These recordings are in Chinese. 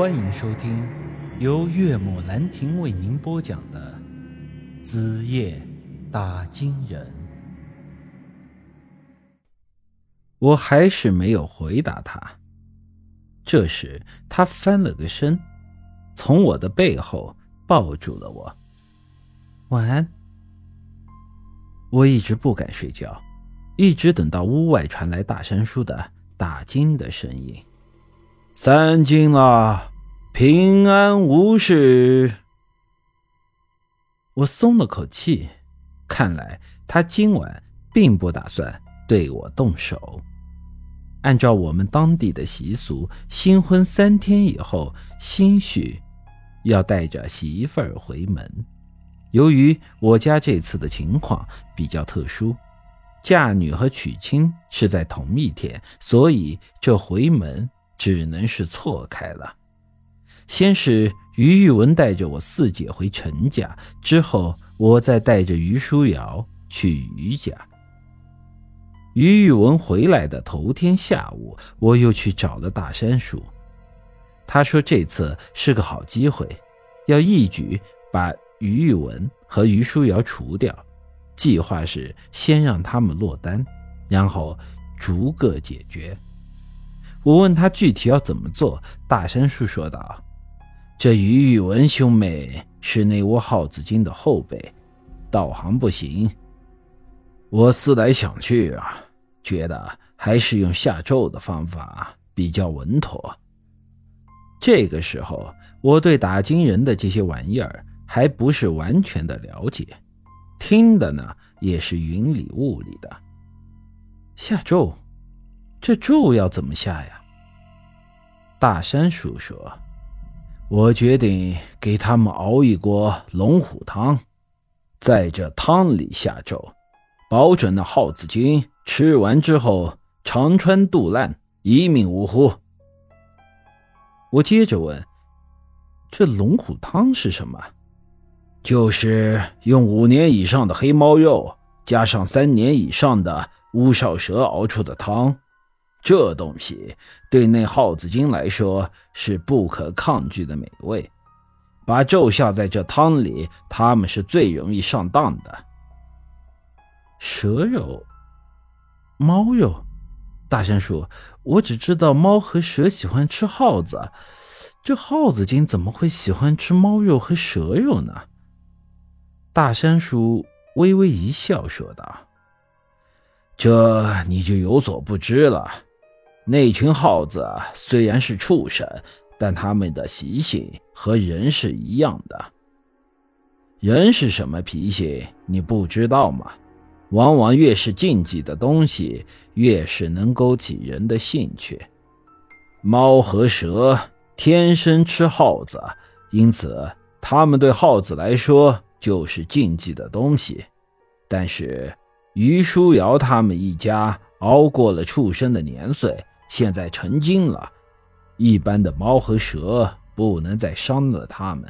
欢迎收听由岳母兰亭为您播讲的《子夜打金人》。我还是没有回答他。这时，他翻了个身，从我的背后抱住了我。晚安。我一直不敢睡觉，一直等到屋外传来大山叔的打金的声音。三更了，平安无事。我松了口气，看来他今晚并不打算对我动手。按照我们当地的习俗，新婚三天以后，新婿要带着媳妇儿回门。由于我家这次的情况比较特殊，嫁女和娶亲是在同一天，所以这回门。只能是错开了。先是于玉文带着我四姐回陈家，之后我再带着于书瑶去于家。于玉文回来的头天下午，我又去找了大山叔，他说这次是个好机会，要一举把于玉文和于书瑶除掉。计划是先让他们落单，然后逐个解决。我问他具体要怎么做，大山叔说道：“这于玉文兄妹是那窝耗子精的后辈，道行不行。我思来想去啊，觉得还是用下咒的方法比较稳妥。这个时候，我对打金人的这些玩意儿还不是完全的了解，听的呢也是云里雾里的。下咒。”这咒要怎么下呀？大山叔说：“我决定给他们熬一锅龙虎汤，在这汤里下咒，保准那耗子精吃完之后肠穿肚烂，一命呜呼。”我接着问：“这龙虎汤是什么？”就是用五年以上的黑猫肉，加上三年以上的乌少蛇熬出的汤。这东西对那耗子精来说是不可抗拒的美味，把咒下在这汤里，他们是最容易上当的。蛇肉、猫肉，大山叔，我只知道猫和蛇喜欢吃耗子，这耗子精怎么会喜欢吃猫肉和蛇肉呢？大山叔微微一笑，说道：“这你就有所不知了。”那群耗子虽然是畜生，但他们的习性和人是一样的。人是什么脾气，你不知道吗？往往越是禁忌的东西，越是能勾起人的兴趣。猫和蛇天生吃耗子，因此它们对耗子来说就是禁忌的东西。但是于书瑶他们一家熬过了畜生的年岁。现在成精了，一般的猫和蛇不能再伤了它们。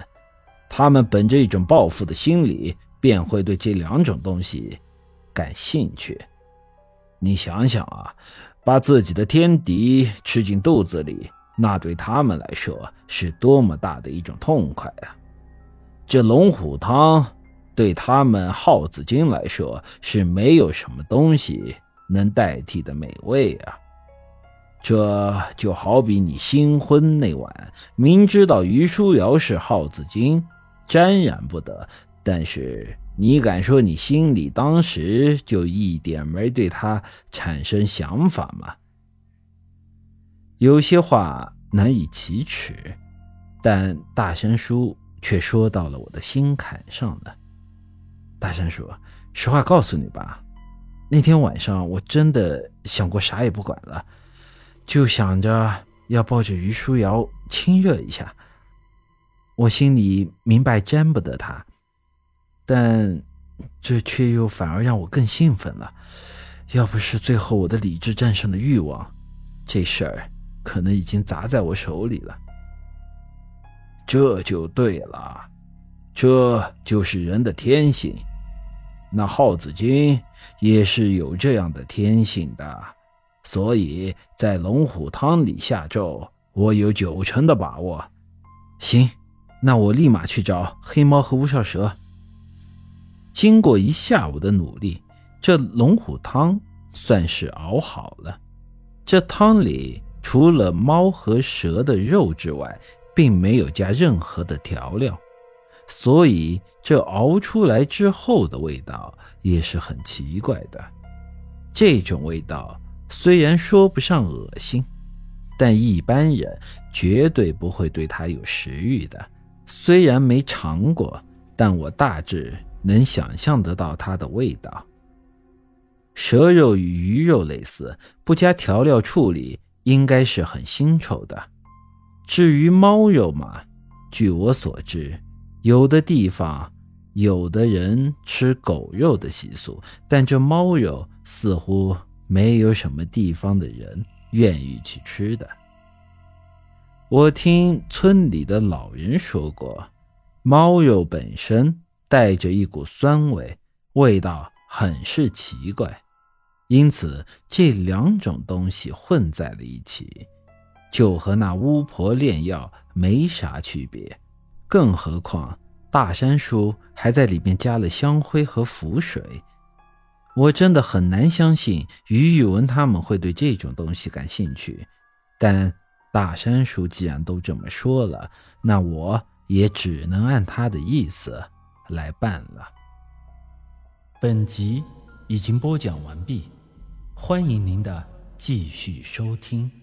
它们本着一种报复的心理，便会对这两种东西感兴趣。你想想啊，把自己的天敌吃进肚子里，那对他们来说是多么大的一种痛快啊！这龙虎汤对他们耗子精来说是没有什么东西能代替的美味啊！这就好比你新婚那晚，明知道于书瑶是耗子精，沾染不得，但是你敢说你心里当时就一点没对她产生想法吗？有些话难以启齿，但大山叔却说到了我的心坎上了。大山叔，实话告诉你吧，那天晚上我真的想过啥也不管了。就想着要抱着于书瑶亲热一下，我心里明白沾不得他，但这却又反而让我更兴奋了。要不是最后我的理智战胜了欲望，这事儿可能已经砸在我手里了。这就对了，这就是人的天性。那耗子精也是有这样的天性的。所以在龙虎汤里下咒，我有九成的把握行，那我立马去找黑猫和乌少蛇。经过一下午的努力，这龙虎汤算是熬好了。这汤里除了猫和蛇的肉之外，并没有加任何的调料，所以这熬出来之后的味道也是很奇怪的。这种味道虽然说不上恶心，但一般人绝对不会对它有食欲的。虽然没尝过，但我大致能想象得到它的味道。蛇肉与鱼肉类似，不加调料处理，应该是很腥臭的。至于猫肉嘛，据我所知，有的地方有的人吃狗肉的习俗，但这猫肉似乎没有什么地方的人愿意去吃的。我听村里的老人说过，猫肉本身带着一股酸味，味道很是奇怪。因此，这两种东西混在了一起，就和那巫婆炼药没啥区别。更何况大山叔还在里面加了香灰和符水，我真的很难相信于宇文他们会对这种东西感兴趣。但大山叔既然都这么说了，那我也只能按他的意思来办了。本集已经播讲完毕。欢迎您的继续收听。